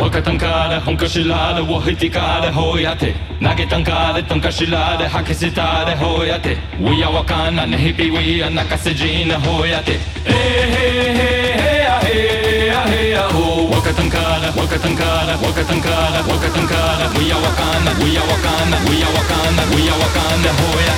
Waka tankara, honka shirara, We are we are Waka. We are wakana, we are wakana.